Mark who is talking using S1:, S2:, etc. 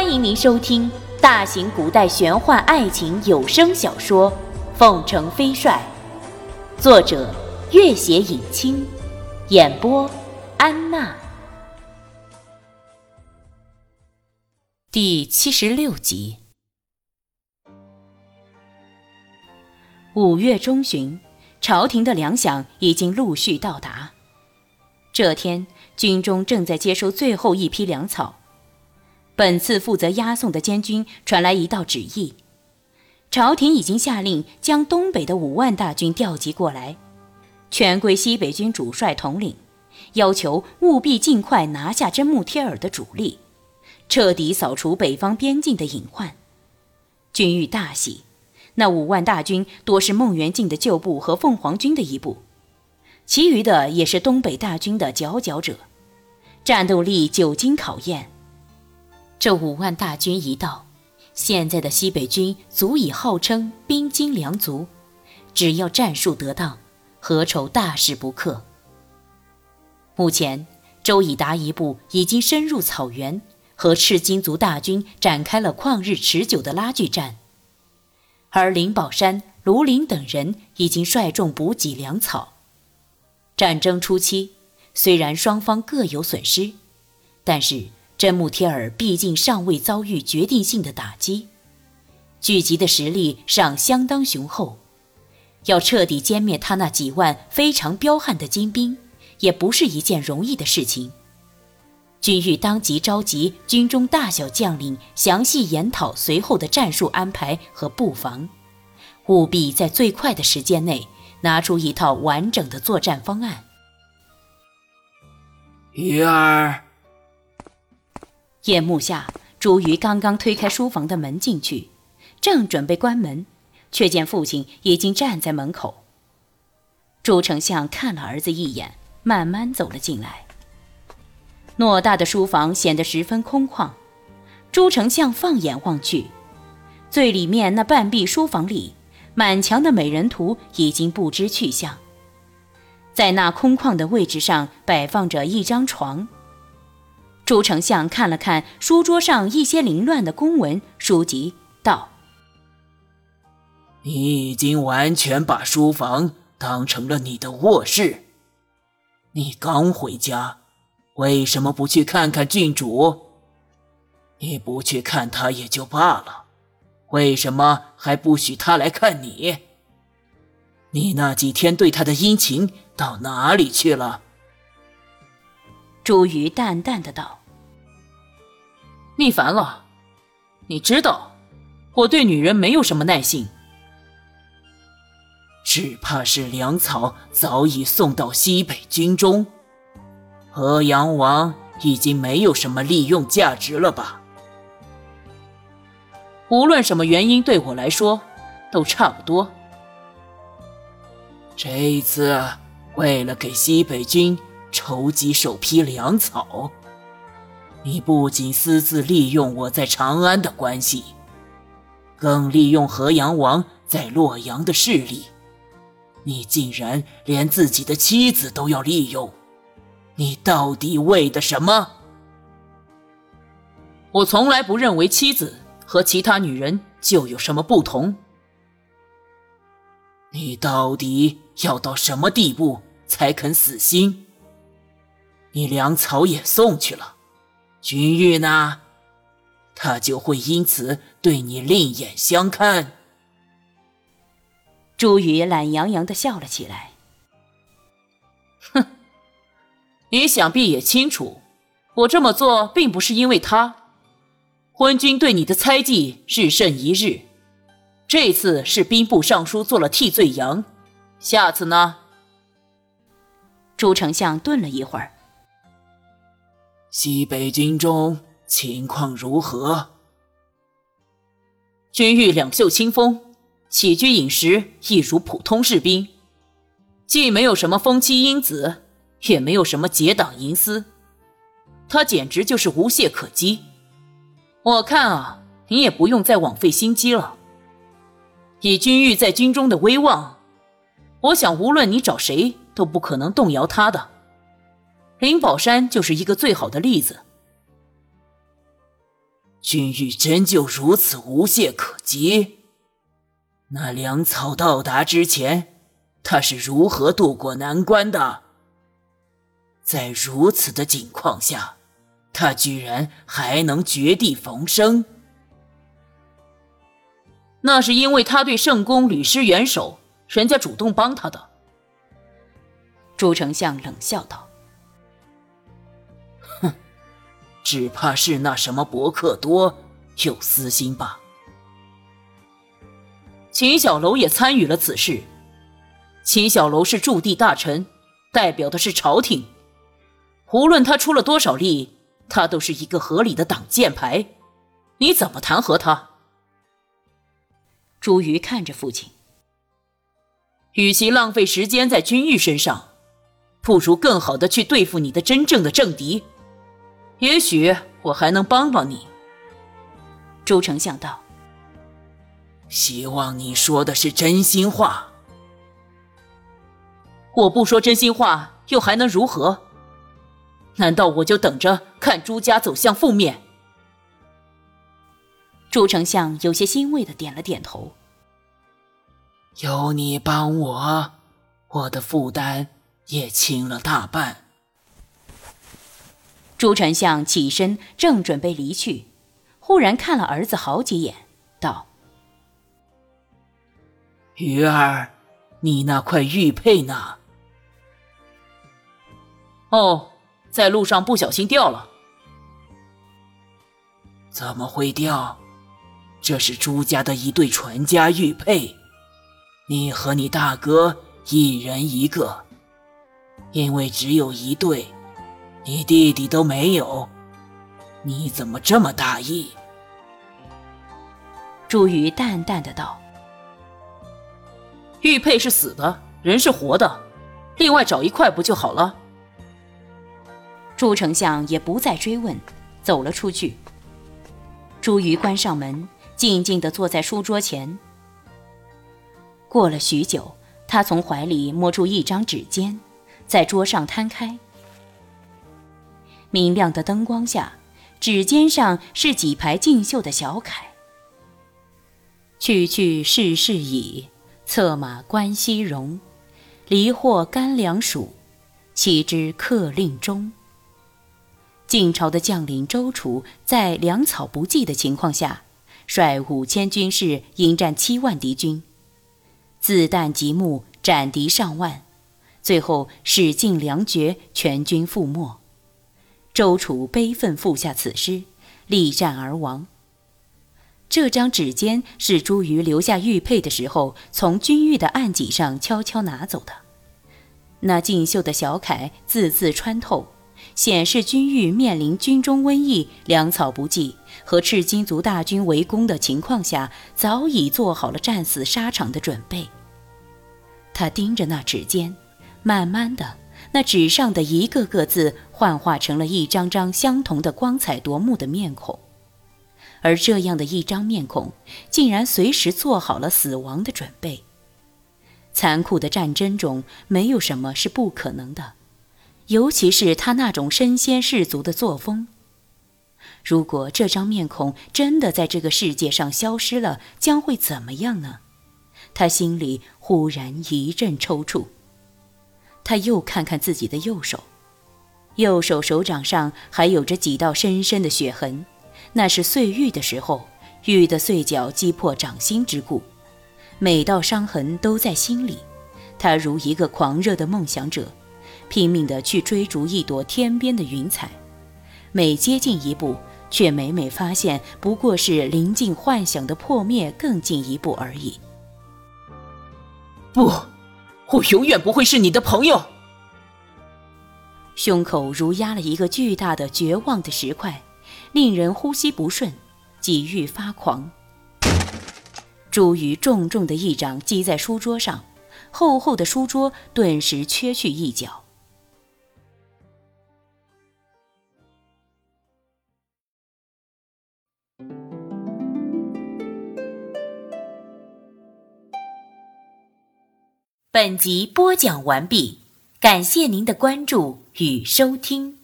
S1: 欢迎您收听大型古代玄幻爱情有声小说《凤城飞帅》，作者：月写影清，演播：安娜。第七十六集。五月中旬，朝廷的粮饷已经陆续到达。这天，军中正在接收最后一批粮草。本次负责押送的监军传来一道旨意，朝廷已经下令将东北的五万大军调集过来，全归西北军主帅统领，要求务必尽快拿下真木贴尔的主力，彻底扫除北方边境的隐患。军欲大喜，那五万大军多是孟元敬的旧部和凤凰军的一部，其余的也是东北大军的佼佼者，战斗力久经考验。这五万大军一到，现在的西北军足以号称兵精粮足，只要战术得当，何愁大事不克？目前，周以达一部已经深入草原，和赤金族大军展开了旷日持久的拉锯战，而林宝山、卢林等人已经率众补给粮草。战争初期，虽然双方各有损失，但是。真木贴尔毕竟尚未遭遇决定性的打击，聚集的实力尚相当雄厚，要彻底歼灭他那几万非常彪悍的精兵，也不是一件容易的事情。军玉当即召集军中大小将领，详细研讨随后的战术安排和布防，务必在最快的时间内拿出一套完整的作战方案。
S2: 鱼儿。
S1: 夜幕下，朱瑜刚刚推开书房的门进去，正准备关门，却见父亲已经站在门口。朱丞相看了儿子一眼，慢慢走了进来。偌大的书房显得十分空旷。朱丞相放眼望去，最里面那半壁书房里，满墙的美人图已经不知去向。在那空旷的位置上，摆放着一张床。朱丞相看了看书桌上一些凌乱的公文书籍，道：“
S2: 你已经完全把书房当成了你的卧室。你刚回家，为什么不去看看郡主？你不去看他也就罢了，为什么还不许他来看你？你那几天对他的殷勤到哪里去了？”
S1: 朱瑜淡淡的道。
S3: 腻烦了，你知道，我对女人没有什么耐性。
S2: 只怕是粮草早已送到西北军中，河阳王已经没有什么利用价值了吧？
S3: 无论什么原因，对我来说都差不多。
S2: 这一次，为了给西北军筹集首批粮草。你不仅私自利用我在长安的关系，更利用河阳王在洛阳的势力。你竟然连自己的妻子都要利用，你到底为的什么？
S3: 我从来不认为妻子和其他女人就有什么不同。
S2: 你到底要到什么地步才肯死心？你粮草也送去了。君玉呢？他就会因此对你另眼相看。
S1: 朱宇懒洋洋的笑了起来。
S3: 哼，你想必也清楚，我这么做并不是因为他。昏君对你的猜忌日甚一日，这次是兵部尚书做了替罪羊，下次呢？
S1: 朱丞相顿了一会儿。
S2: 西北军中情况如何？
S3: 君玉两袖清风，起居饮食亦如普通士兵，既没有什么风妻因子，也没有什么结党营私，他简直就是无懈可击。我看啊，你也不用再枉费心机了。以君玉在军中的威望，我想无论你找谁都不可能动摇他的。灵宝山就是一个最好的例子。
S2: 君玉真就如此无懈可击？那粮草到达之前，他是如何渡过难关的？在如此的境况下，他居然还能绝地逢生？
S3: 那是因为他对圣宫屡施援手，人家主动帮他的。
S1: 朱丞相冷笑道：“
S2: 只怕是那什么伯克多有私心吧。”
S3: 秦小楼也参与了此事。秦小楼是驻地大臣，代表的是朝廷。无论他出了多少力，他都是一个合理的挡箭牌。你怎么弹劾他？
S1: 朱瑜看着父亲，
S3: 与其浪费时间在君玉身上，不如更好的去对付你的真正的政敌。也许我还能帮帮你。
S1: 朱丞相道：“
S2: 希望你说的是真心话。
S3: 我不说真心话，又还能如何？难道我就等着看朱家走向覆灭？”
S1: 朱丞相有些欣慰的点了点头。
S2: 有你帮我，我的负担也轻了大半。
S1: 朱丞相起身，正准备离去，忽然看了儿子好几眼，道：“
S2: 鱼儿，你那块玉佩呢？”“
S3: 哦，在路上不小心掉了。”“
S2: 怎么会掉？这是朱家的一对传家玉佩。”你和你大哥一人一个，因为只有一对，你弟弟都没有，你怎么这么大意？
S1: 朱瑜淡淡的道：“
S3: 玉佩是死的，人是活的，另外找一块不就好了？”
S1: 朱丞相也不再追问，走了出去。朱瑜关上门，静静的坐在书桌前。过了许久，他从怀里摸出一张纸笺，在桌上摊开。明亮的灯光下，指尖上是几排竞绣的小楷：“去去世事已，策马关西荣。离获干粮黍，岂知客令终。”晋朝的将领周楚在粮草不济的情况下，率五千军士迎战七万敌军。自弹及木，斩敌上万，最后使尽粮绝，全军覆没。周楚悲愤负下此诗，力战而亡。这张纸笺是朱瑜留下玉佩的时候，从君玉的案几上悄悄拿走的。那锦绣的小楷，字字穿透，显示君玉面临军中瘟疫、粮草不济和赤金族大军围攻的情况下，早已做好了战死沙场的准备。他盯着那纸笺，慢慢的，那纸上的一个个字幻化成了一张张相同的光彩夺目的面孔，而这样的一张面孔，竟然随时做好了死亡的准备。残酷的战争中，没有什么是不可能的，尤其是他那种身先士卒的作风。如果这张面孔真的在这个世界上消失了，将会怎么样呢？他心里忽然一阵抽搐。他又看看自己的右手，右手手掌上还有着几道深深的血痕，那是碎玉的时候，玉的碎角击破掌心之故。每道伤痕都在心里。他如一个狂热的梦想者，拼命地去追逐一朵天边的云彩，每接近一步，却每每发现不过是临近幻想的破灭更进一步而已。
S3: 不，我永远不会是你的朋友。
S1: 胸口如压了一个巨大的绝望的石块，令人呼吸不顺，几欲发狂。朱瑜重重的一掌击在书桌上，厚厚的书桌顿时缺去一角。本集播讲完毕，感谢您的关注与收听。